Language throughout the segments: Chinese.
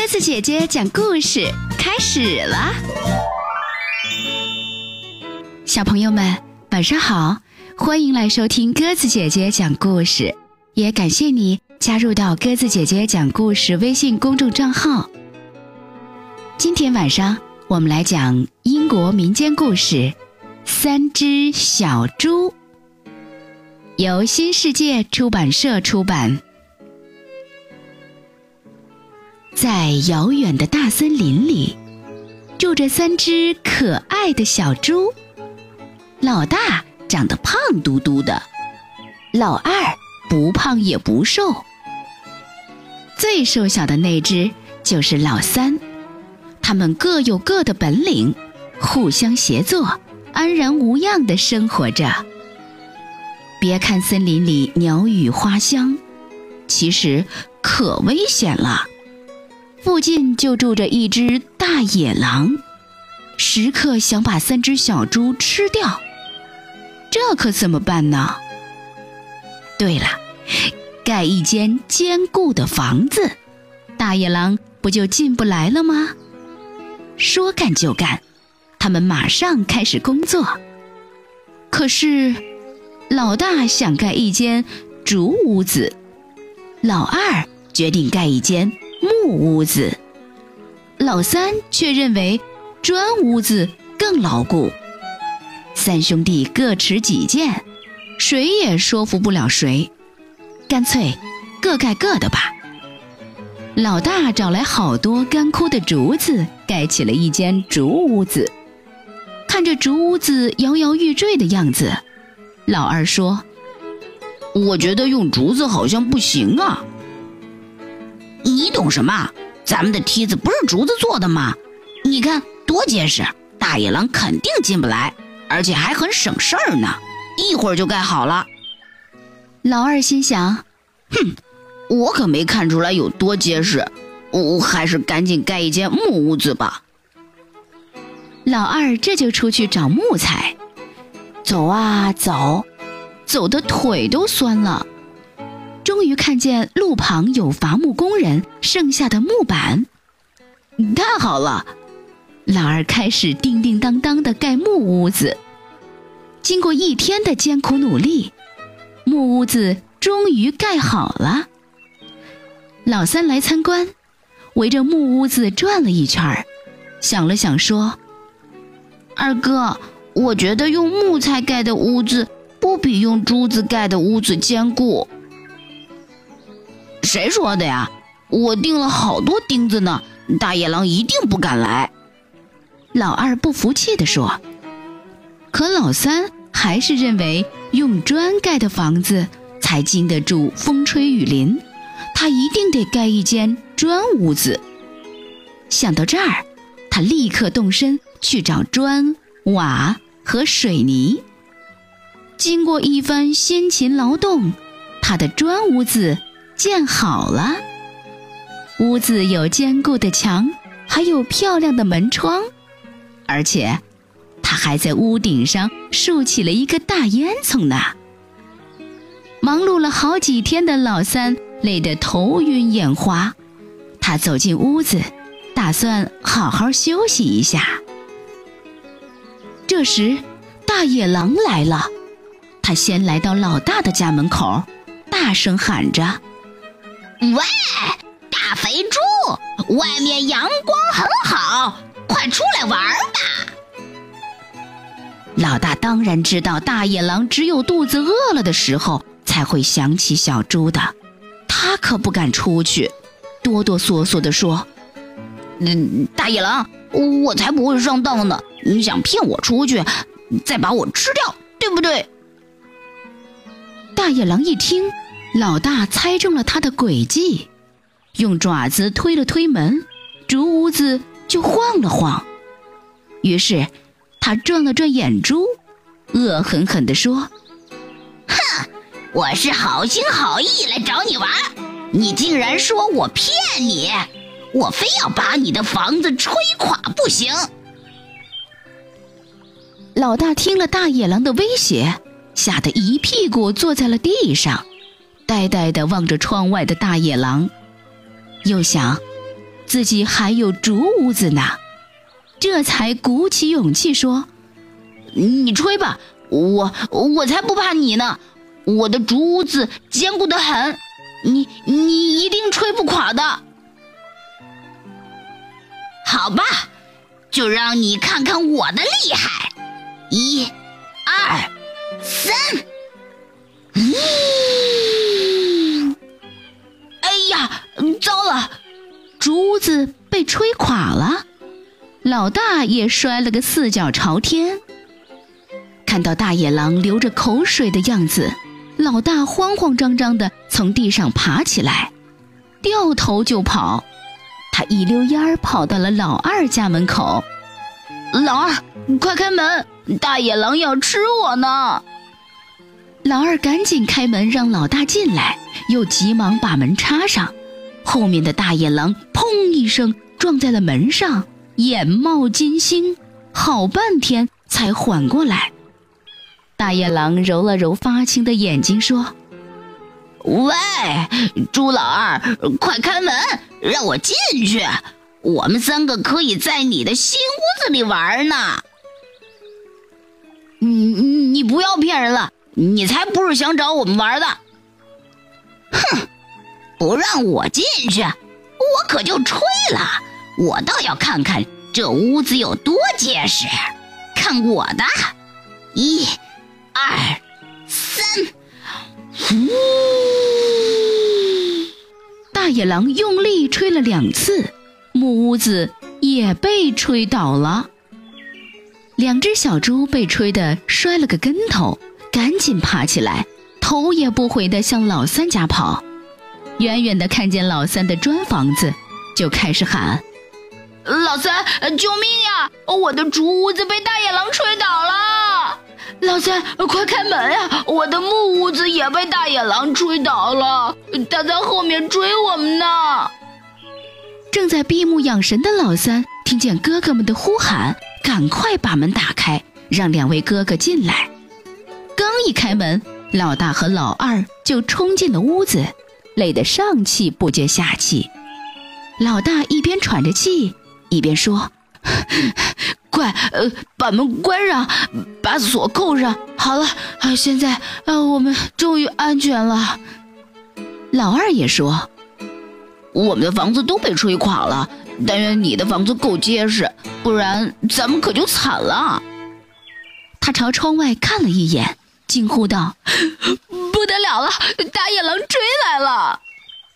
鸽子姐姐讲故事开始了，小朋友们晚上好，欢迎来收听鸽子姐姐讲故事，也感谢你加入到鸽子姐姐讲故事微信公众账号。今天晚上我们来讲英国民间故事《三只小猪》，由新世界出版社出版。在遥远的大森林里，住着三只可爱的小猪。老大长得胖嘟嘟的，老二不胖也不瘦，最瘦小的那只就是老三。他们各有各的本领，互相协作，安然无恙地生活着。别看森林里鸟语花香，其实可危险了。附近就住着一只大野狼，时刻想把三只小猪吃掉。这可怎么办呢？对了，盖一间坚固的房子，大野狼不就进不来了吗？说干就干，他们马上开始工作。可是，老大想盖一间竹屋子，老二决定盖一间。木屋子，老三却认为砖屋子更牢固。三兄弟各持己见，谁也说服不了谁，干脆各盖各的吧。老大找来好多干枯的竹子，盖起了一间竹屋子。看着竹屋子摇摇欲坠的样子，老二说：“我觉得用竹子好像不行啊。”你懂什么？咱们的梯子不是竹子做的吗？你看多结实，大野狼肯定进不来，而且还很省事儿呢，一会儿就盖好了。老二心想：哼，我可没看出来有多结实，我还是赶紧盖一间木屋子吧。老二这就出去找木材，走啊走，走的腿都酸了。终于看见路旁有伐木工人剩下的木板，太好了！老二开始叮叮当当的盖木屋子。经过一天的艰苦努力，木屋子终于盖好了。老三来参观，围着木屋子转了一圈想了想说：“二哥，我觉得用木材盖的屋子不比用珠子盖的屋子坚固。”谁说的呀？我钉了好多钉子呢，大野狼一定不敢来。老二不服气地说。可老三还是认为用砖盖的房子才经得住风吹雨淋，他一定得盖一间砖屋子。想到这儿，他立刻动身去找砖、瓦和水泥。经过一番辛勤劳动，他的砖屋子。建好了，屋子有坚固的墙，还有漂亮的门窗，而且他还在屋顶上竖起了一个大烟囱呢。忙碌了好几天的老三累得头晕眼花，他走进屋子，打算好好休息一下。这时，大野狼来了，他先来到老大的家门口，大声喊着。喂，大肥猪，外面阳光很好，快出来玩吧！老大当然知道大野狼只有肚子饿了的时候才会想起小猪的，他可不敢出去，哆哆嗦嗦地说：“嗯，大野狼，我才不会上当呢！你想骗我出去，再把我吃掉，对不对？”大野狼一听。老大猜中了他的诡计，用爪子推了推门，竹屋子就晃了晃。于是，他转了转眼珠，恶狠狠地说：“哼，我是好心好意来找你玩，你竟然说我骗你，我非要把你的房子吹垮不行！”老大听了大野狼的威胁，吓得一屁股坐在了地上。呆呆地望着窗外的大野狼，又想：自己还有竹屋子呢，这才鼓起勇气说：“你吹吧，我我才不怕你呢，我的竹屋子坚固的很，你你一定吹不垮的。”好吧，就让你看看我的厉害！一、二、三。糟了，竹屋子被吹垮了，老大也摔了个四脚朝天。看到大野狼流着口水的样子，老大慌慌张张地从地上爬起来，掉头就跑。他一溜烟儿跑到了老二家门口。老二，快开门，大野狼要吃我呢！老二赶紧开门让老大进来，又急忙把门插上。后面的大野狼砰一声撞在了门上，眼冒金星，好半天才缓过来。大野狼揉了揉发青的眼睛，说：“喂，猪老二，快开门，让我进去。我们三个可以在你的新屋子里玩呢。”“你你不要骗人了，你才不是想找我们玩的。”“哼。”不让我进去，我可就吹了。我倒要看看这屋子有多结实。看我的，一、二、三，呼！大野狼用力吹了两次，木屋子也被吹倒了。两只小猪被吹得摔了个跟头，赶紧爬起来，头也不回地向老三家跑。远远的看见老三的砖房子，就开始喊：“老三，救命呀！我的竹屋子被大野狼吹倒了！老三，快开门呀！我的木屋子也被大野狼吹倒了，他在后面追我们呢！”正在闭目养神的老三听见哥哥们的呼喊，赶快把门打开，让两位哥哥进来。刚一开门，老大和老二就冲进了屋子。累得上气不接下气，老大一边喘着气，一边说：“ 快，呃，把门关上，把锁扣上。好了，现在，呃，我们终于安全了。”老二也说：“我们的房子都被吹垮了，但愿你的房子够结实，不然咱们可就惨了。”他朝窗外看了一眼，惊呼道。得了了！大野狼追来了！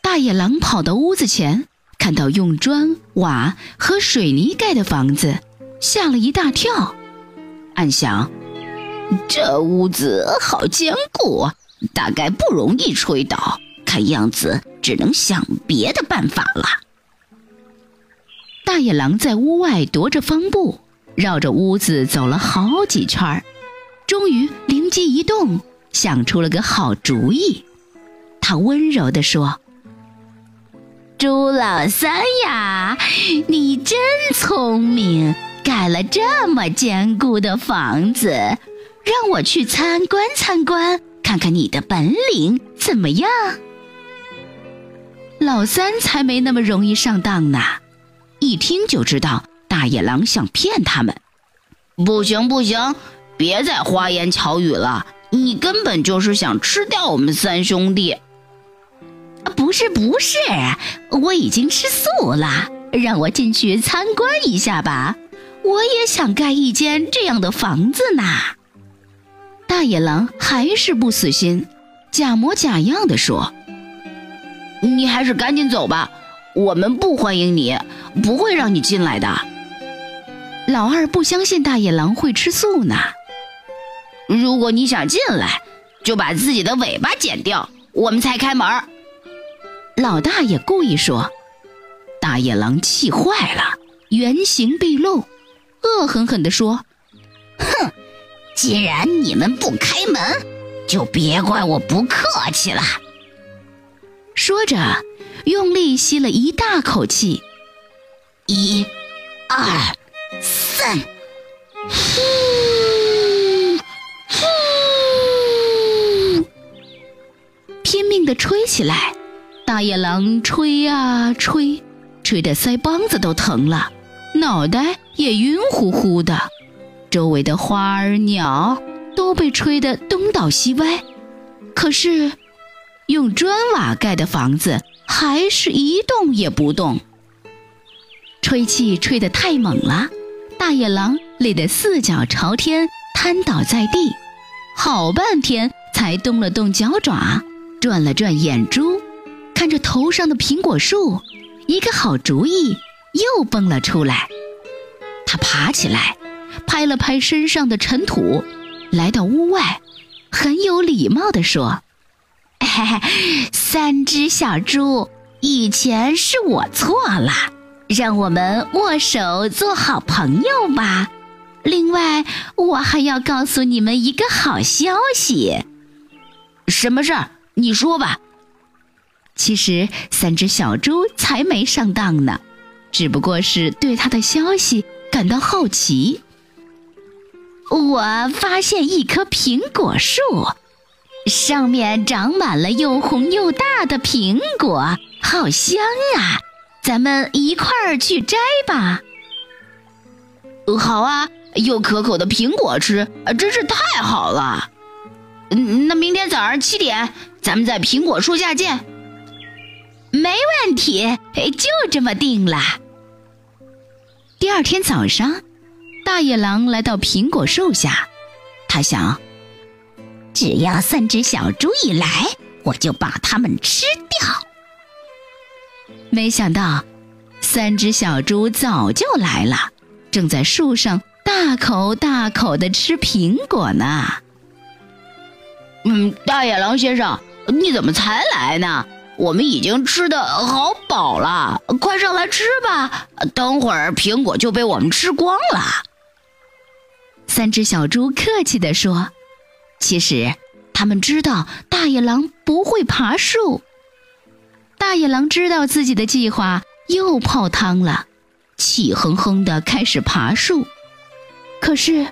大野狼跑到屋子前，看到用砖瓦和水泥盖的房子，吓了一大跳，暗想：这屋子好坚固，大概不容易吹倒。看样子只能想别的办法了。大野狼在屋外踱着方步，绕着屋子走了好几圈，终于灵机一动。想出了个好主意，他温柔地说：“朱老三呀，你真聪明，盖了这么坚固的房子，让我去参观参观，看看你的本领怎么样？”老三才没那么容易上当呢，一听就知道大野狼想骗他们。不行不行，别再花言巧语了。你根本就是想吃掉我们三兄弟！不是不是，我已经吃素了，让我进去参观一下吧。我也想盖一间这样的房子呢。大野狼还是不死心，假模假样的说：“你还是赶紧走吧，我们不欢迎你，不会让你进来的。”老二不相信大野狼会吃素呢。如果你想进来，就把自己的尾巴剪掉，我们才开门。老大爷故意说，大野狼气坏了，原形毕露，恶狠狠地说：“哼，既然你们不开门，就别怪我不客气了。”说着，用力吸了一大口气，一、二、三，的吹起来，大野狼吹啊吹，吹吹得腮帮子都疼了，脑袋也晕乎乎的。周围的花儿鸟都被吹得东倒西歪，可是用砖瓦盖的房子还是一动也不动。吹气吹得太猛了，大野狼累得四脚朝天，瘫倒在地，好半天才动了动脚爪，转了转眼珠，看着头上的苹果树，一个好主意又蹦了出来。他爬起来。拍了拍身上的尘土，来到屋外，很有礼貌地说：“三只小猪，以前是我错了，让我们握手做好朋友吧。另外，我还要告诉你们一个好消息。什么事儿？你说吧。其实三只小猪才没上当呢，只不过是对他的消息感到好奇。”我发现一棵苹果树，上面长满了又红又大的苹果，好香啊！咱们一块儿去摘吧。好啊，有可口的苹果吃，真是太好了。嗯，那明天早上七点，咱们在苹果树下见。没问题，就这么定了。第二天早上。大野狼来到苹果树下，他想：只要三只小猪一来，我就把它们吃掉。没想到，三只小猪早就来了，正在树上大口大口的吃苹果呢。嗯，大野狼先生，你怎么才来呢？我们已经吃的好饱了，快上来吃吧。等会儿苹果就被我们吃光了。三只小猪客气地说：“其实，他们知道大野狼不会爬树。大野狼知道自己的计划又泡汤了，气哼哼地开始爬树。可是，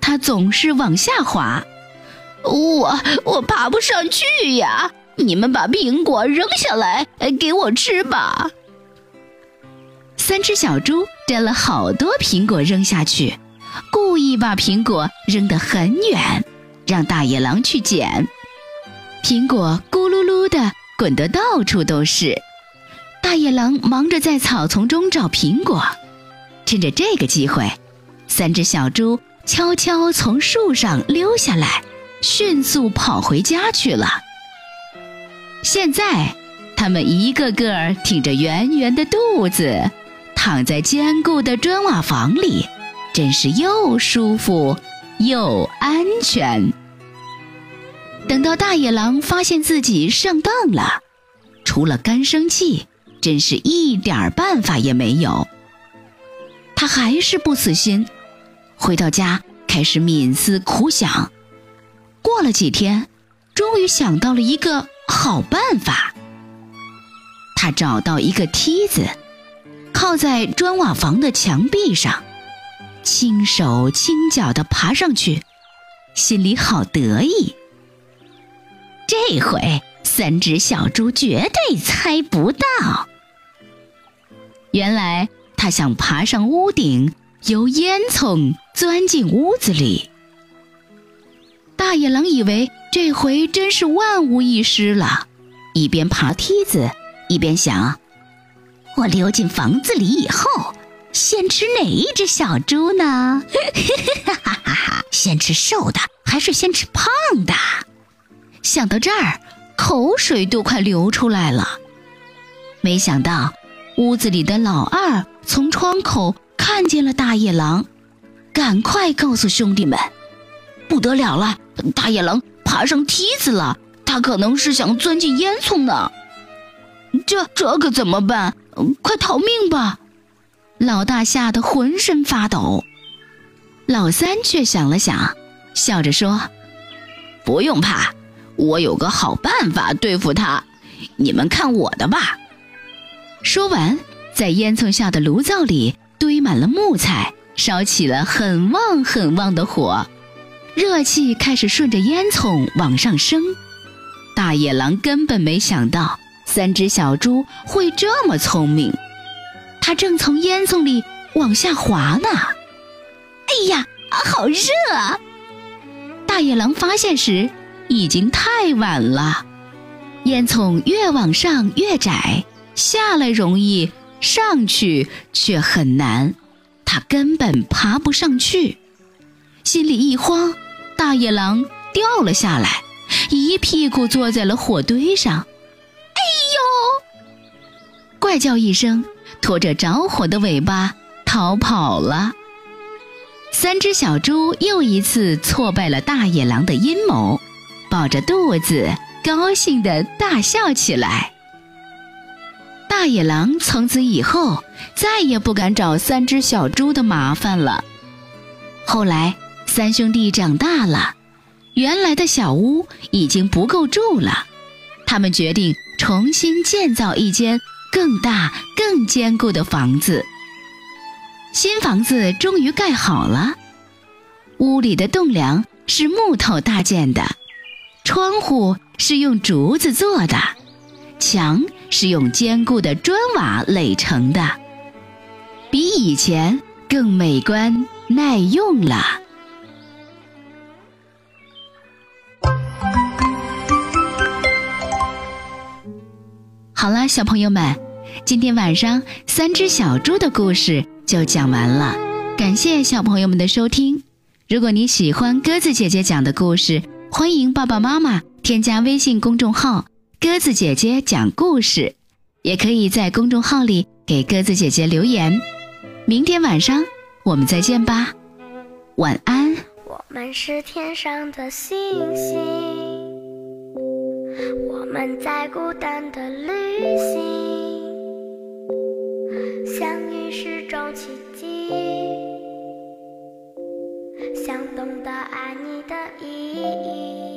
他总是往下滑。我我爬不上去呀！你们把苹果扔下来给我吃吧。”三只小猪摘了好多苹果扔下去。故意把苹果扔得很远，让大野狼去捡。苹果咕噜噜的滚得到处都是。大野狼忙着在草丛中找苹果。趁着这个机会，三只小猪悄悄从树上溜下来，迅速跑回家去了。现在，他们一个个挺着圆圆的肚子，躺在坚固的砖瓦房里。真是又舒服又安全。等到大野狼发现自己上当了，除了干生气，真是一点办法也没有。他还是不死心，回到家开始冥思苦想。过了几天，终于想到了一个好办法。他找到一个梯子，靠在砖瓦房的墙壁上。轻手轻脚地爬上去，心里好得意。这回三只小猪绝对猜不到，原来他想爬上屋顶，由烟囱钻进屋子里。大野狼以为这回真是万无一失了，一边爬梯子，一边想：我溜进房子里以后。先吃哪一只小猪呢？哈哈哈哈先吃瘦的还是先吃胖的？想到这儿，口水都快流出来了。没想到，屋子里的老二从窗口看见了大野狼，赶快告诉兄弟们：“不得了了，大野狼爬上梯子了，他可能是想钻进烟囱呢。这这可怎么办？快逃命吧！”老大吓得浑身发抖，老三却想了想，笑着说：“不用怕，我有个好办法对付他，你们看我的吧。”说完，在烟囱下的炉灶里堆满了木材，烧起了很旺很旺的火，热气开始顺着烟囱往上升。大野狼根本没想到三只小猪会这么聪明。它正从烟囱里往下滑呢。哎呀，好热啊！大野狼发现时已经太晚了，烟囱越往上越窄，下来容易，上去却很难，它根本爬不上去。心里一慌，大野狼掉了下来，一屁股坐在了火堆上。哎呦！怪叫一声，拖着着火的尾巴逃跑了。三只小猪又一次挫败了大野狼的阴谋，抱着肚子高兴地大笑起来。大野狼从此以后再也不敢找三只小猪的麻烦了。后来，三兄弟长大了，原来的小屋已经不够住了，他们决定重新建造一间更大、更坚固的房子。新房子终于盖好了，屋里的栋梁是木头搭建的，窗户是用竹子做的，墙是用坚固的砖瓦垒成的，比以前更美观耐用了。好了，小朋友们，今天晚上三只小猪的故事。就讲完了，感谢小朋友们的收听。如果你喜欢鸽子姐姐讲的故事，欢迎爸爸妈妈添加微信公众号“鸽子姐姐讲故事”，也可以在公众号里给鸽子姐姐留言。明天晚上我们再见吧，晚安。我们是天上的星星，我们在孤单的旅行。相遇是种奇迹，想懂得爱你的意义。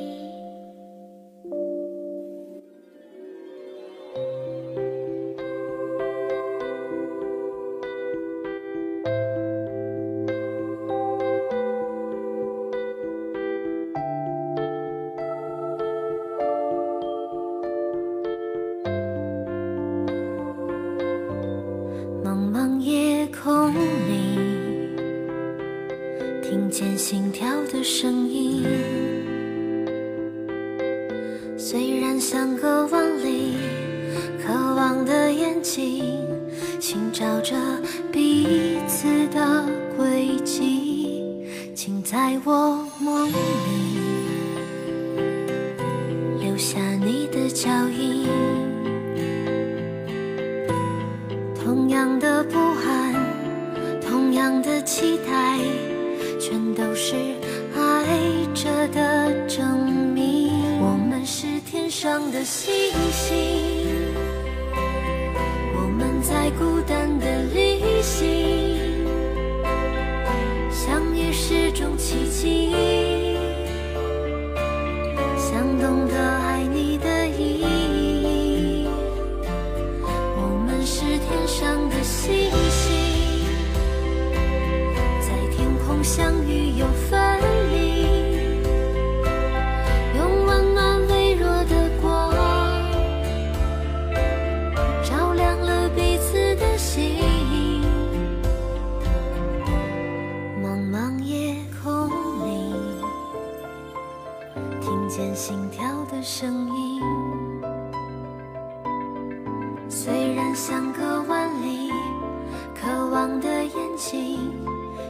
寻找着彼此的轨迹，请在我梦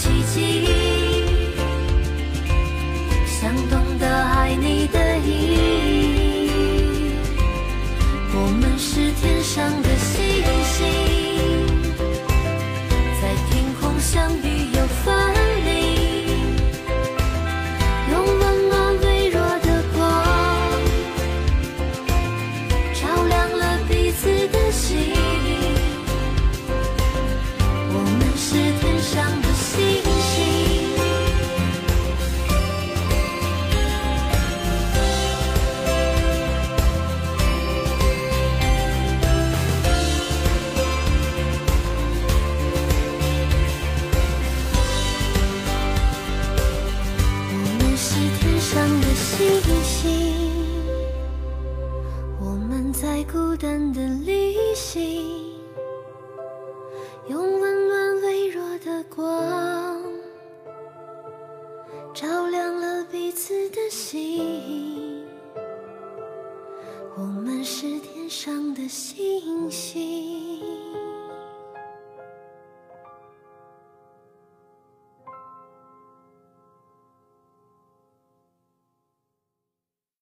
奇迹，